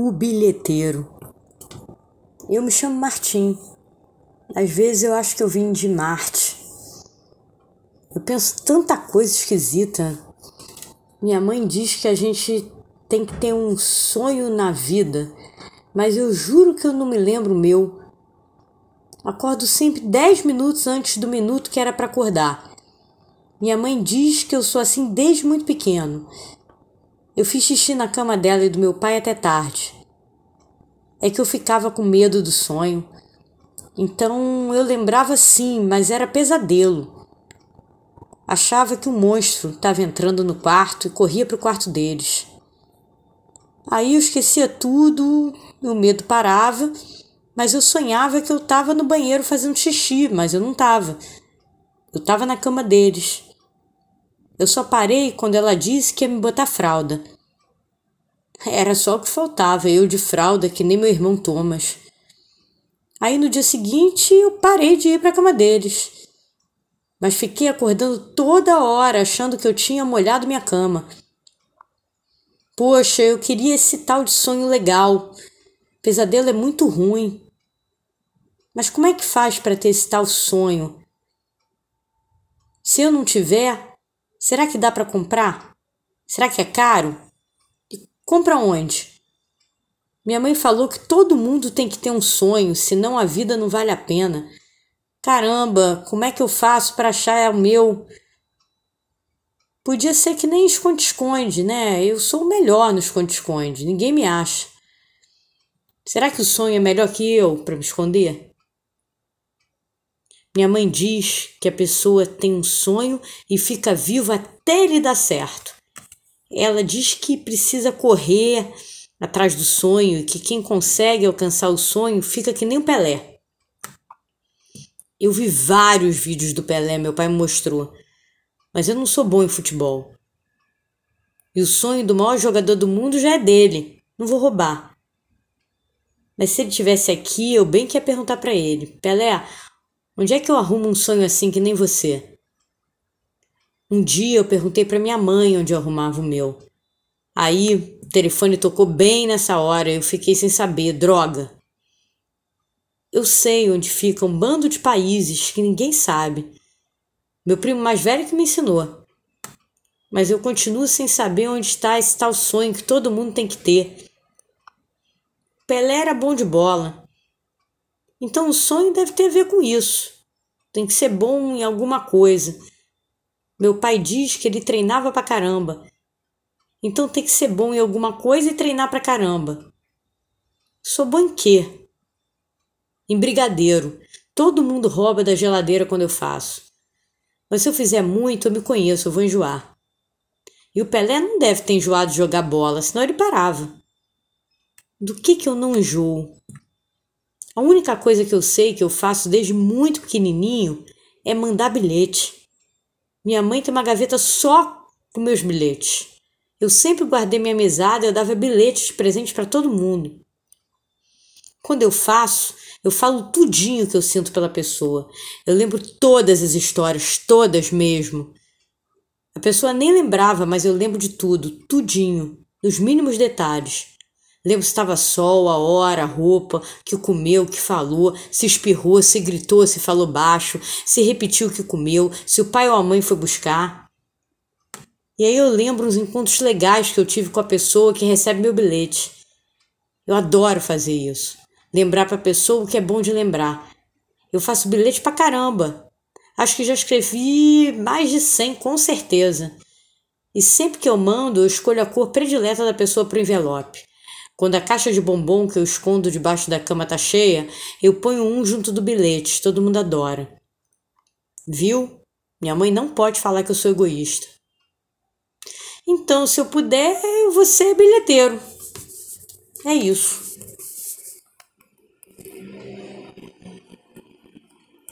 O bilheteiro. Eu me chamo Martim. Às vezes eu acho que eu vim de Marte. Eu penso tanta coisa esquisita. Minha mãe diz que a gente tem que ter um sonho na vida, mas eu juro que eu não me lembro o meu. Acordo sempre dez minutos antes do minuto que era para acordar. Minha mãe diz que eu sou assim desde muito pequeno eu fiz xixi na cama dela e do meu pai até tarde. É que eu ficava com medo do sonho. Então eu lembrava sim, mas era pesadelo. Achava que um monstro estava entrando no quarto e corria para o quarto deles. Aí eu esquecia tudo, o medo parava, mas eu sonhava que eu estava no banheiro fazendo xixi, mas eu não estava. Eu estava na cama deles. Eu só parei quando ela disse que ia me botar fralda. Era só o que faltava, eu de fralda, que nem meu irmão Thomas. Aí no dia seguinte eu parei de ir para a cama deles. Mas fiquei acordando toda hora achando que eu tinha molhado minha cama. Poxa, eu queria esse tal de sonho legal. Pesadelo é muito ruim. Mas como é que faz para ter esse tal sonho? Se eu não tiver, Será que dá para comprar? Será que é caro? E compra onde? Minha mãe falou que todo mundo tem que ter um sonho, senão a vida não vale a pena. Caramba, como é que eu faço para achar o meu? Podia ser que nem esconde-esconde, né? Eu sou o melhor no esconde-esconde, ninguém me acha. Será que o sonho é melhor que eu para me esconder? Minha mãe diz que a pessoa tem um sonho e fica viva até ele dar certo. Ela diz que precisa correr atrás do sonho e que quem consegue alcançar o sonho fica que nem o Pelé. Eu vi vários vídeos do Pelé, meu pai me mostrou, mas eu não sou bom em futebol. E o sonho do maior jogador do mundo já é dele, não vou roubar. Mas se ele tivesse aqui, eu bem que ia perguntar para ele: Pelé, Onde é que eu arrumo um sonho assim que nem você? Um dia eu perguntei para minha mãe onde eu arrumava o meu. Aí o telefone tocou bem nessa hora e eu fiquei sem saber, droga. Eu sei onde fica um bando de países que ninguém sabe. Meu primo mais velho que me ensinou. Mas eu continuo sem saber onde está esse tal sonho que todo mundo tem que ter. Pelé era bom de bola, então o sonho deve ter a ver com isso. Tem que ser bom em alguma coisa. Meu pai diz que ele treinava pra caramba. Então tem que ser bom em alguma coisa e treinar pra caramba. Sou bom em quê? Em brigadeiro. Todo mundo rouba da geladeira quando eu faço. Mas se eu fizer muito, eu me conheço, eu vou enjoar. E o Pelé não deve ter enjoado de jogar bola, senão ele parava. Do que que eu não enjoo? A única coisa que eu sei que eu faço desde muito pequenininho é mandar bilhete. Minha mãe tem uma gaveta só com meus bilhetes. Eu sempre guardei minha mesada e eu dava bilhetes de presente para todo mundo. Quando eu faço, eu falo tudinho que eu sinto pela pessoa. Eu lembro todas as histórias, todas mesmo. A pessoa nem lembrava, mas eu lembro de tudo, tudinho, nos mínimos detalhes. Lembro se estava sol, a hora, a roupa, que comeu, que falou, se espirrou, se gritou, se falou baixo, se repetiu o que comeu, se o pai ou a mãe foi buscar. E aí eu lembro uns encontros legais que eu tive com a pessoa que recebe meu bilhete. Eu adoro fazer isso. Lembrar para a pessoa o que é bom de lembrar. Eu faço bilhete pra caramba. Acho que já escrevi mais de 100, com certeza. E sempre que eu mando, eu escolho a cor predileta da pessoa pro envelope. Quando a caixa de bombom que eu escondo debaixo da cama tá cheia, eu ponho um junto do bilhete, todo mundo adora. Viu? Minha mãe não pode falar que eu sou egoísta. Então, se eu puder, vou ser bilheteiro. É isso.